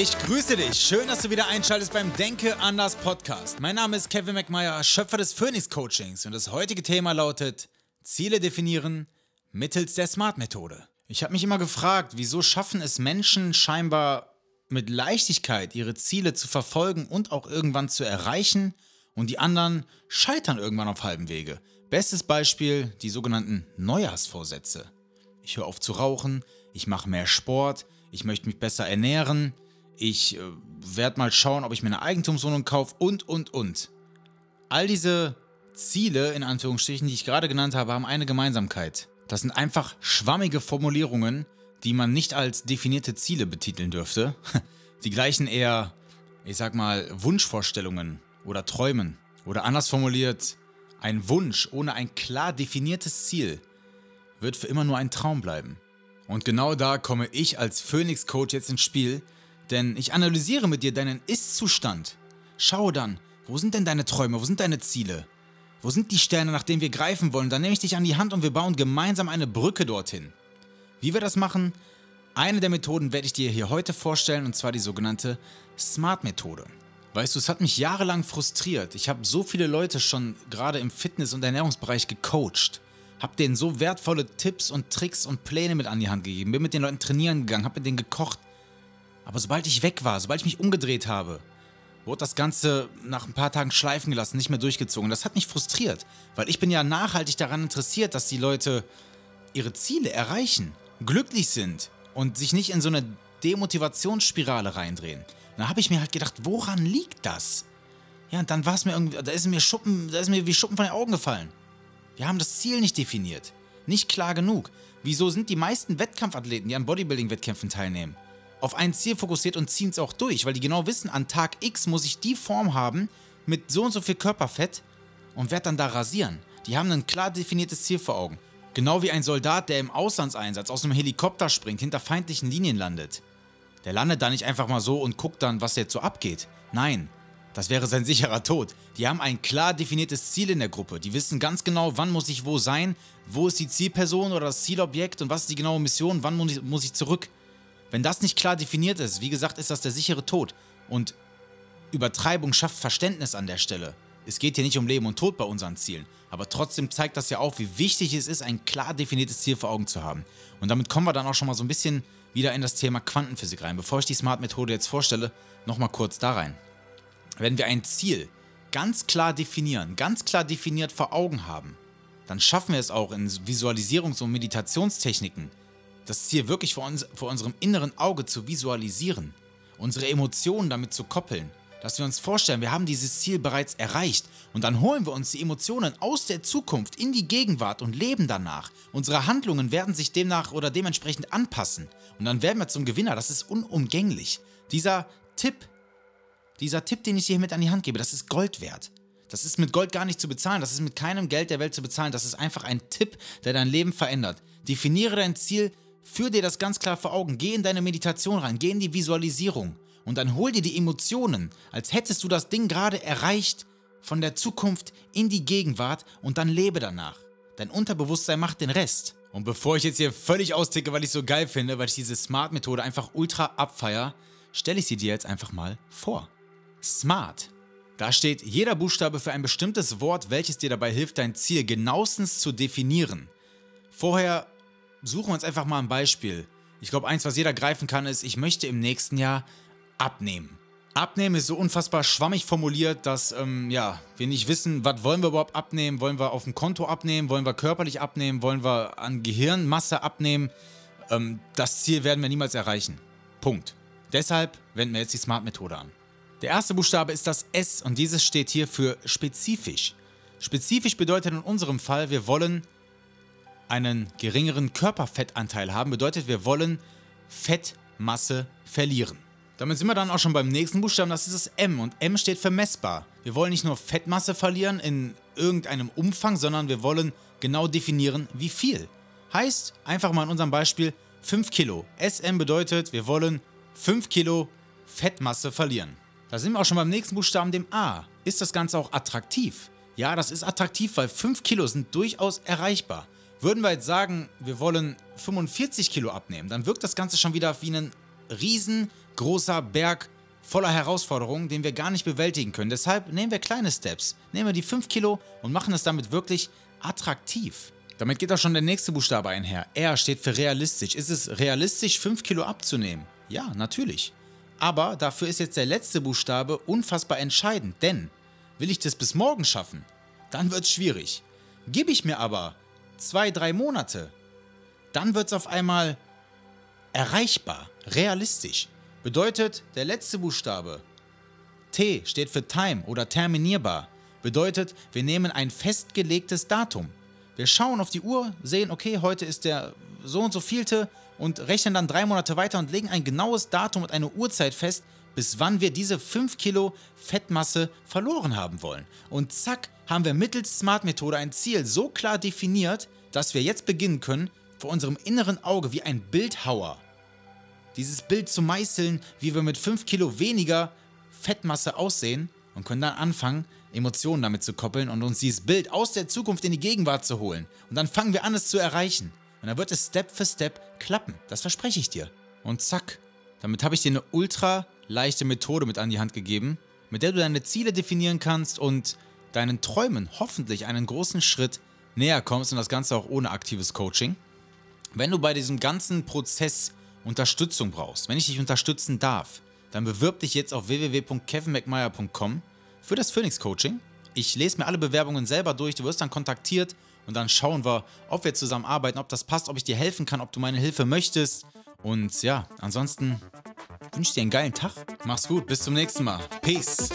Ich grüße dich. Schön, dass du wieder einschaltest beim Denke anders Podcast. Mein Name ist Kevin McMeyer, Schöpfer des Phoenix Coachings und das heutige Thema lautet Ziele definieren mittels der Smart-Methode. Ich habe mich immer gefragt, wieso schaffen es Menschen scheinbar mit Leichtigkeit ihre Ziele zu verfolgen und auch irgendwann zu erreichen und die anderen scheitern irgendwann auf halbem Wege. Bestes Beispiel die sogenannten Neujahrsvorsätze. Ich höre auf zu rauchen, ich mache mehr Sport, ich möchte mich besser ernähren, ich äh, werde mal schauen, ob ich mir eine Eigentumswohnung kaufe und, und, und. All diese Ziele, in Anführungsstrichen, die ich gerade genannt habe, haben eine Gemeinsamkeit. Das sind einfach schwammige Formulierungen, die man nicht als definierte Ziele betiteln dürfte. Die gleichen eher, ich sag mal, Wunschvorstellungen oder Träumen. Oder anders formuliert, ein Wunsch ohne ein klar definiertes Ziel wird für immer nur ein Traum bleiben. Und genau da komme ich als Phoenix-Coach jetzt ins Spiel, denn ich analysiere mit dir deinen Ist-Zustand. Schaue dann, wo sind denn deine Träume, wo sind deine Ziele? Wo sind die Sterne, nach denen wir greifen wollen? Dann nehme ich dich an die Hand und wir bauen gemeinsam eine Brücke dorthin. Wie wir das machen? Eine der Methoden werde ich dir hier heute vorstellen und zwar die sogenannte Smart-Methode. Weißt du, es hat mich jahrelang frustriert. Ich habe so viele Leute schon gerade im Fitness- und Ernährungsbereich gecoacht. Habe denen so wertvolle Tipps und Tricks und Pläne mit an die Hand gegeben. Bin mit den Leuten trainieren gegangen, habe mit denen gekocht. Aber sobald ich weg war, sobald ich mich umgedreht habe, wurde das Ganze nach ein paar Tagen schleifen gelassen, nicht mehr durchgezogen. Das hat mich frustriert, weil ich bin ja nachhaltig daran interessiert, dass die Leute ihre Ziele erreichen, glücklich sind und sich nicht in so eine Demotivationsspirale reindrehen. Da habe ich mir halt gedacht, woran liegt das? Ja, und dann war es mir irgendwie, da ist mir Schuppen, da ist mir wie Schuppen von den Augen gefallen. Wir haben das Ziel nicht definiert. Nicht klar genug. Wieso sind die meisten Wettkampfathleten, die an Bodybuilding-Wettkämpfen teilnehmen, auf ein Ziel fokussiert und ziehen es auch durch, weil die genau wissen, an Tag X muss ich die Form haben mit so und so viel Körperfett und werde dann da rasieren. Die haben ein klar definiertes Ziel vor Augen. Genau wie ein Soldat, der im Auslandseinsatz aus einem Helikopter springt, hinter feindlichen Linien landet. Der landet da nicht einfach mal so und guckt dann, was jetzt so abgeht. Nein, das wäre sein sicherer Tod. Die haben ein klar definiertes Ziel in der Gruppe. Die wissen ganz genau, wann muss ich wo sein, wo ist die Zielperson oder das Zielobjekt und was ist die genaue Mission, wann muss ich, zurück. Wenn das nicht klar definiert ist, wie gesagt, ist das der sichere Tod. Und Übertreibung schafft Verständnis an der Stelle. Es geht hier nicht um Leben und Tod bei unseren Zielen, aber trotzdem zeigt das ja auch, wie wichtig es ist, ein klar definiertes Ziel vor Augen zu haben. Und damit kommen wir dann auch schon mal so ein bisschen wieder in das Thema Quantenphysik rein. Bevor ich die Smart-Methode jetzt vorstelle, nochmal kurz da rein. Wenn wir ein Ziel ganz klar definieren, ganz klar definiert vor Augen haben, dann schaffen wir es auch in Visualisierungs- und Meditationstechniken, das Ziel wirklich vor, uns, vor unserem inneren Auge zu visualisieren, unsere Emotionen damit zu koppeln, dass wir uns vorstellen, wir haben dieses Ziel bereits erreicht und dann holen wir uns die Emotionen aus der Zukunft in die Gegenwart und leben danach. Unsere Handlungen werden sich demnach oder dementsprechend anpassen und dann werden wir zum Gewinner. Das ist unumgänglich. Dieser Tipp, dieser Tipp, den ich dir hier mit an die Hand gebe, das ist Gold wert. Das ist mit Gold gar nicht zu bezahlen, das ist mit keinem Geld der Welt zu bezahlen, das ist einfach ein Tipp, der dein Leben verändert. Definiere dein Ziel, Führ dir das ganz klar vor Augen. Geh in deine Meditation rein, geh in die Visualisierung und dann hol dir die Emotionen, als hättest du das Ding gerade erreicht, von der Zukunft in die Gegenwart und dann lebe danach. Dein Unterbewusstsein macht den Rest. Und bevor ich jetzt hier völlig austicke, weil ich so geil finde, weil ich diese Smart-Methode einfach ultra abfeier, stelle ich sie dir jetzt einfach mal vor. Smart. Da steht jeder Buchstabe für ein bestimmtes Wort, welches dir dabei hilft, dein Ziel genauestens zu definieren. Vorher suchen wir uns einfach mal ein Beispiel. Ich glaube, eins, was jeder greifen kann, ist, ich möchte im nächsten Jahr abnehmen. Abnehmen ist so unfassbar schwammig formuliert, dass ähm, ja, wir nicht wissen, was wollen wir überhaupt abnehmen? Wollen wir auf dem Konto abnehmen? Wollen wir körperlich abnehmen? Wollen wir an Gehirnmasse abnehmen? Ähm, das Ziel werden wir niemals erreichen. Punkt. Deshalb wenden wir jetzt die Smart-Methode an. Der erste Buchstabe ist das S und dieses steht hier für spezifisch. Spezifisch bedeutet in unserem Fall, wir wollen einen geringeren Körperfettanteil haben, bedeutet, wir wollen Fettmasse verlieren. Damit sind wir dann auch schon beim nächsten Buchstaben, das ist das M und M steht für messbar. Wir wollen nicht nur Fettmasse verlieren in irgendeinem Umfang, sondern wir wollen genau definieren, wie viel. Heißt, einfach mal in unserem Beispiel 5 Kilo. SM bedeutet, wir wollen 5 Kilo Fettmasse verlieren. Da sind wir auch schon beim nächsten Buchstaben, dem A. Ist das Ganze auch attraktiv? Ja, das ist attraktiv, weil 5 Kilo sind durchaus erreichbar. Würden wir jetzt sagen, wir wollen 45 Kilo abnehmen, dann wirkt das Ganze schon wieder wie ein riesengroßer Berg voller Herausforderungen, den wir gar nicht bewältigen können. Deshalb nehmen wir kleine Steps. Nehmen wir die 5 Kilo und machen es damit wirklich attraktiv. Damit geht auch schon der nächste Buchstabe einher. R steht für realistisch. Ist es realistisch, 5 Kilo abzunehmen? Ja, natürlich. Aber dafür ist jetzt der letzte Buchstabe unfassbar entscheidend, denn will ich das bis morgen schaffen, dann wird es schwierig. Gebe ich mir aber zwei, drei Monate, dann wird es auf einmal erreichbar, realistisch. Bedeutet, der letzte Buchstabe T steht für Time oder terminierbar. Bedeutet, wir nehmen ein festgelegtes Datum. Wir schauen auf die Uhr, sehen, okay, heute ist der so und so vielte und rechnen dann drei Monate weiter und legen ein genaues Datum und eine Uhrzeit fest, bis wann wir diese 5 Kilo Fettmasse verloren haben wollen. Und zack, haben wir mittels Smart-Methode ein Ziel so klar definiert, dass wir jetzt beginnen können, vor unserem inneren Auge wie ein Bildhauer dieses Bild zu meißeln, wie wir mit 5 Kilo weniger Fettmasse aussehen und können dann anfangen, Emotionen damit zu koppeln und uns dieses Bild aus der Zukunft in die Gegenwart zu holen. Und dann fangen wir an, es zu erreichen. Und dann wird es Step für Step klappen. Das verspreche ich dir. Und zack, damit habe ich dir eine ultra leichte Methode mit an die Hand gegeben, mit der du deine Ziele definieren kannst und deinen Träumen hoffentlich einen großen Schritt näher kommst und das Ganze auch ohne aktives Coaching. Wenn du bei diesem ganzen Prozess Unterstützung brauchst, wenn ich dich unterstützen darf, dann bewirb dich jetzt auf www.kevinmcmeyer.com für das Phoenix Coaching. Ich lese mir alle Bewerbungen selber durch, du wirst dann kontaktiert und dann schauen wir, ob wir zusammen arbeiten, ob das passt, ob ich dir helfen kann, ob du meine Hilfe möchtest. Und ja, ansonsten wünsche dir einen geilen Tag. Mach's gut, bis zum nächsten Mal. Peace.